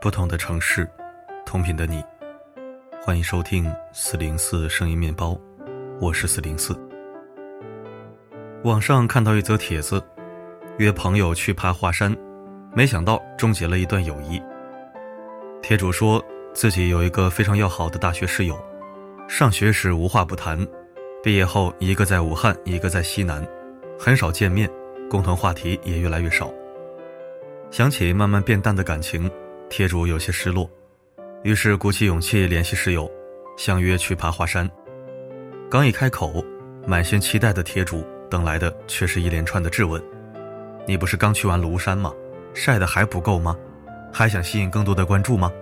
不同的城市，同频的你，欢迎收听四零四声音面包，我是四零四。网上看到一则帖子，约朋友去爬华山，没想到终结了一段友谊。帖主说自己有一个非常要好的大学室友，上学时无话不谈，毕业后一个在武汉，一个在西南，很少见面，共同话题也越来越少。想起慢慢变淡的感情。帖主有些失落，于是鼓起勇气联系室友，相约去爬华山。刚一开口，满心期待的帖主等来的却是一连串的质问：“你不是刚去完庐山吗？晒的还不够吗？还想吸引更多的关注吗？”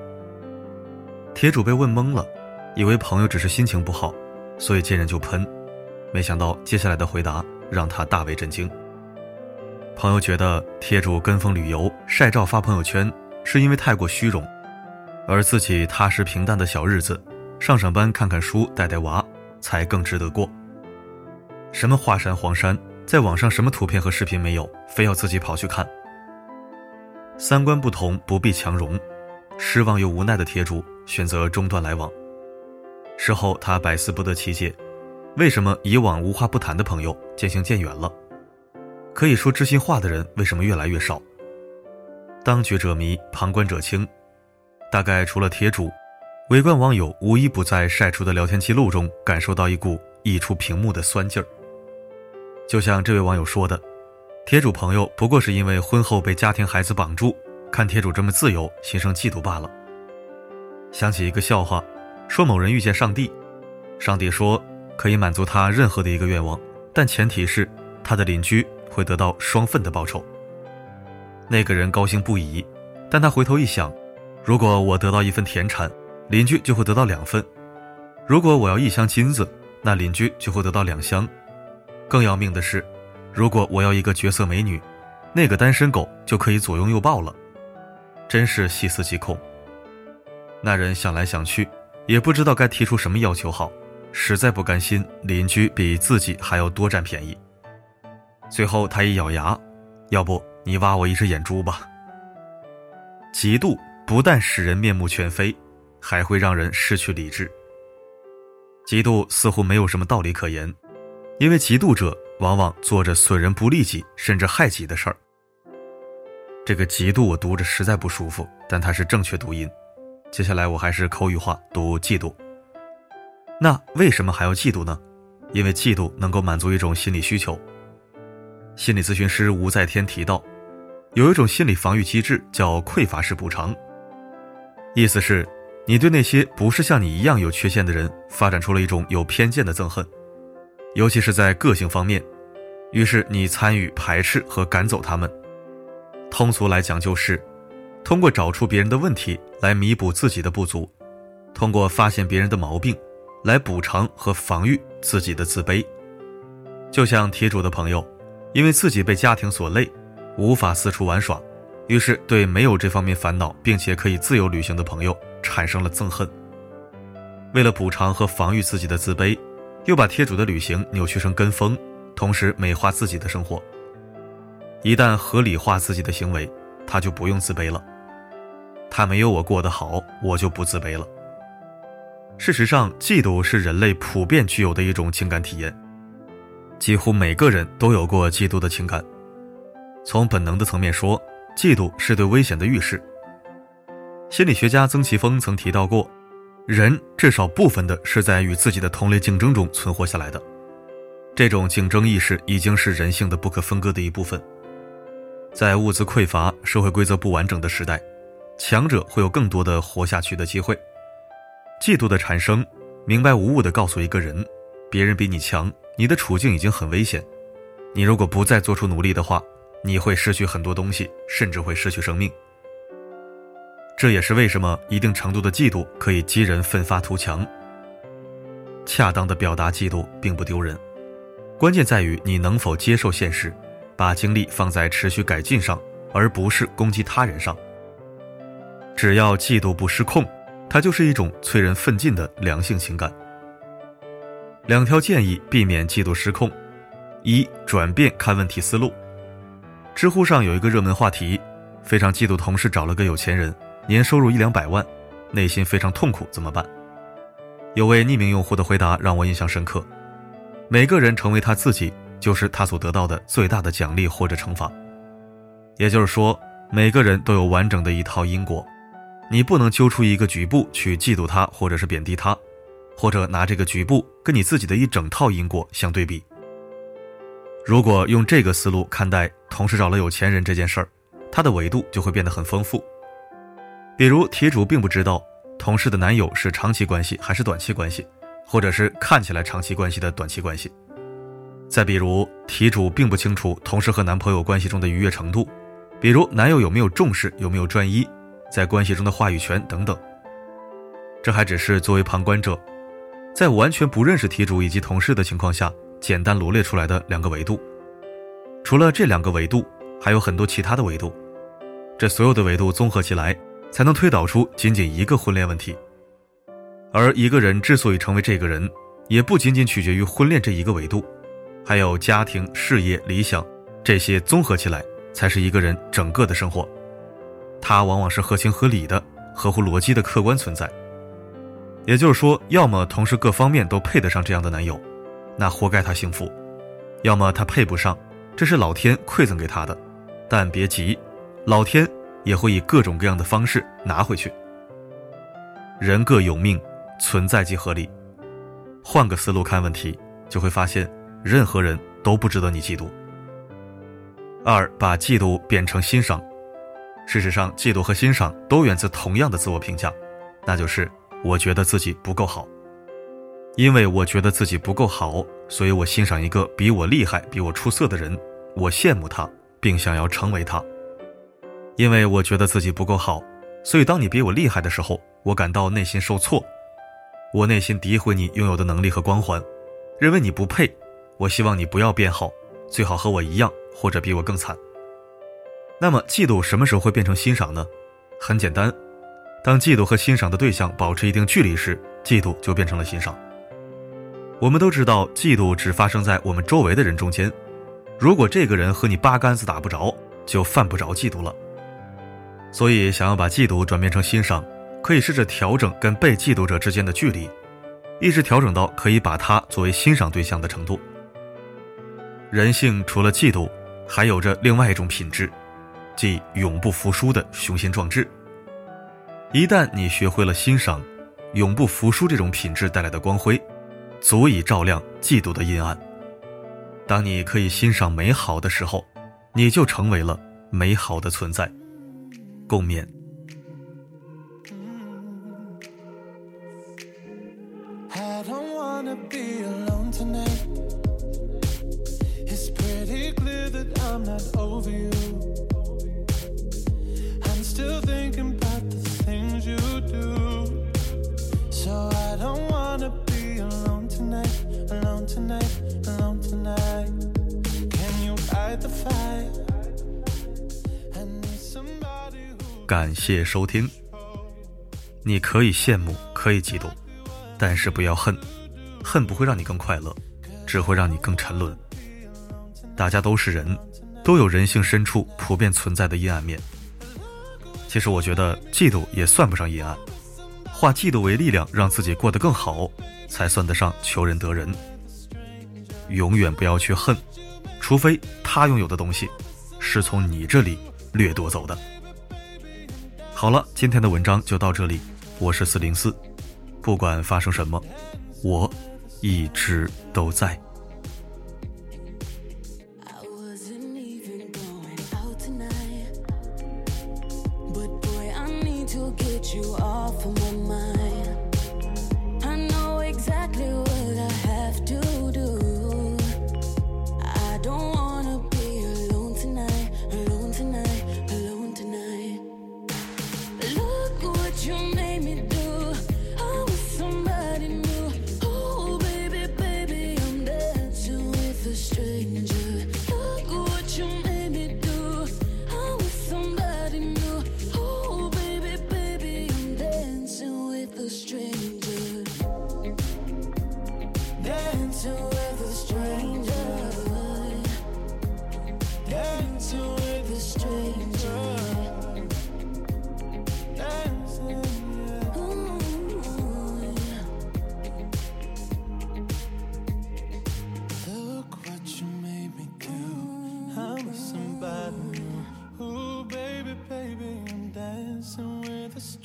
帖主被问懵了，以为朋友只是心情不好，所以见人就喷，没想到接下来的回答让他大为震惊。朋友觉得帖主跟风旅游晒照发朋友圈。是因为太过虚荣，而自己踏实平淡的小日子，上上班、看看书、带带娃，才更值得过。什么华山、黄山，在网上什么图片和视频没有，非要自己跑去看。三观不同，不必强融。失望又无奈的铁主选择中断来往。事后他百思不得其解，为什么以往无话不谈的朋友渐行渐远了？可以说知心话的人为什么越来越少？当局者迷，旁观者清。大概除了帖主，围观网友无一不在晒出的聊天记录中感受到一股溢出屏幕的酸劲儿。就像这位网友说的：“帖主朋友不过是因为婚后被家庭孩子绑住，看帖主这么自由，心生嫉妒罢了。”想起一个笑话，说某人遇见上帝，上帝说可以满足他任何的一个愿望，但前提是他的邻居会得到双份的报酬。那个人高兴不已，但他回头一想，如果我得到一份田产，邻居就会得到两份；如果我要一箱金子，那邻居就会得到两箱。更要命的是，如果我要一个绝色美女，那个单身狗就可以左拥右抱了。真是细思极恐。那人想来想去，也不知道该提出什么要求好，实在不甘心邻居比自己还要多占便宜。最后，他一咬牙，要不。你挖我一只眼珠吧！嫉妒不但使人面目全非，还会让人失去理智。嫉妒似乎没有什么道理可言，因为嫉妒者往往做着损人不利己甚至害己的事儿。这个嫉妒我读着实在不舒服，但它是正确读音。接下来我还是口语化读嫉妒。那为什么还要嫉妒呢？因为嫉妒能够满足一种心理需求。心理咨询师吴在天提到。有一种心理防御机制叫匮乏式补偿，意思是，你对那些不是像你一样有缺陷的人发展出了一种有偏见的憎恨，尤其是在个性方面，于是你参与排斥和赶走他们。通俗来讲，就是通过找出别人的问题来弥补自己的不足，通过发现别人的毛病来补偿和防御自己的自卑。就像题主的朋友，因为自己被家庭所累。无法四处玩耍，于是对没有这方面烦恼并且可以自由旅行的朋友产生了憎恨。为了补偿和防御自己的自卑，又把贴主的旅行扭曲成跟风，同时美化自己的生活。一旦合理化自己的行为，他就不用自卑了。他没有我过得好，我就不自卑了。事实上，嫉妒是人类普遍具有的一种情感体验，几乎每个人都有过嫉妒的情感。从本能的层面说，嫉妒是对危险的预示。心理学家曾奇峰曾提到过，人至少部分的是在与自己的同类竞争中存活下来的。这种竞争意识已经是人性的不可分割的一部分。在物资匮乏、社会规则不完整的时代，强者会有更多的活下去的机会。嫉妒的产生，明白无误地告诉一个人，别人比你强，你的处境已经很危险。你如果不再做出努力的话，你会失去很多东西，甚至会失去生命。这也是为什么一定程度的嫉妒可以激人奋发图强。恰当的表达嫉妒并不丢人，关键在于你能否接受现实，把精力放在持续改进上，而不是攻击他人上。只要嫉妒不失控，它就是一种催人奋进的良性情感。两条建议避免嫉妒失控：一、转变看问题思路。知乎上有一个热门话题，非常嫉妒同事找了个有钱人，年收入一两百万，内心非常痛苦，怎么办？有位匿名用户的回答让我印象深刻：每个人成为他自己，就是他所得到的最大的奖励或者惩罚。也就是说，每个人都有完整的一套因果，你不能揪出一个局部去嫉妒他，或者是贬低他，或者拿这个局部跟你自己的一整套因果相对比。如果用这个思路看待同事找了有钱人这件事儿，他的维度就会变得很丰富。比如题主并不知道。同事的男友是长期关系还是短期关系，或者是看起来长期关系的短期关系。再比如，题主并不清楚同事和男朋友关系中的愉悦程度，比如男友有没有重视，有没有专一，在关系中的话语权等等。这还只是作为旁观者，在完全不认识题主以及同事的情况下，简单罗列出来的两个维度。除了这两个维度，还有很多其他的维度，这所有的维度综合起来。才能推导出仅仅一个婚恋问题，而一个人之所以成为这个人，也不仅仅取决于婚恋这一个维度，还有家庭、事业、理想这些综合起来，才是一个人整个的生活。他往往是合情合理的、合乎逻辑的客观存在。也就是说，要么同时各方面都配得上这样的男友，那活该他幸福；要么他配不上，这是老天馈赠给他的。但别急，老天。也会以各种各样的方式拿回去。人各有命，存在即合理。换个思路看问题，就会发现任何人都不值得你嫉妒。二，把嫉妒变成欣赏。事实上，嫉妒和欣赏都源自同样的自我评价，那就是我觉得自己不够好。因为我觉得自己不够好，所以我欣赏一个比我厉害、比我出色的人，我羡慕他，并想要成为他。因为我觉得自己不够好，所以当你比我厉害的时候，我感到内心受挫。我内心诋毁你拥有的能力和光环，认为你不配。我希望你不要变好，最好和我一样，或者比我更惨。那么，嫉妒什么时候会变成欣赏呢？很简单，当嫉妒和欣赏的对象保持一定距离时，嫉妒就变成了欣赏。我们都知道，嫉妒只发生在我们周围的人中间。如果这个人和你八竿子打不着，就犯不着嫉妒了。所以，想要把嫉妒转变成欣赏，可以试着调整跟被嫉妒者之间的距离，一直调整到可以把他作为欣赏对象的程度。人性除了嫉妒，还有着另外一种品质，即永不服输的雄心壮志。一旦你学会了欣赏，永不服输这种品质带来的光辉，足以照亮嫉妒的阴暗。当你可以欣赏美好的时候，你就成为了美好的存在。共勉。感谢收听。你可以羡慕，可以嫉妒，但是不要恨，恨不会让你更快乐，只会让你更沉沦。大家都是人，都有人性深处普遍存在的阴暗面。其实我觉得嫉妒也算不上阴暗，化嫉妒为力量，让自己过得更好，才算得上求人得人。永远不要去恨，除非他拥有的东西是从你这里掠夺走的。好了，今天的文章就到这里。我是四零四，不管发生什么，我一直都在。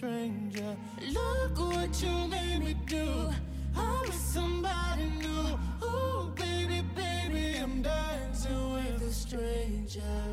Look what you made me do. I'm with somebody new. Ooh, baby, baby, I'm dancing with a stranger.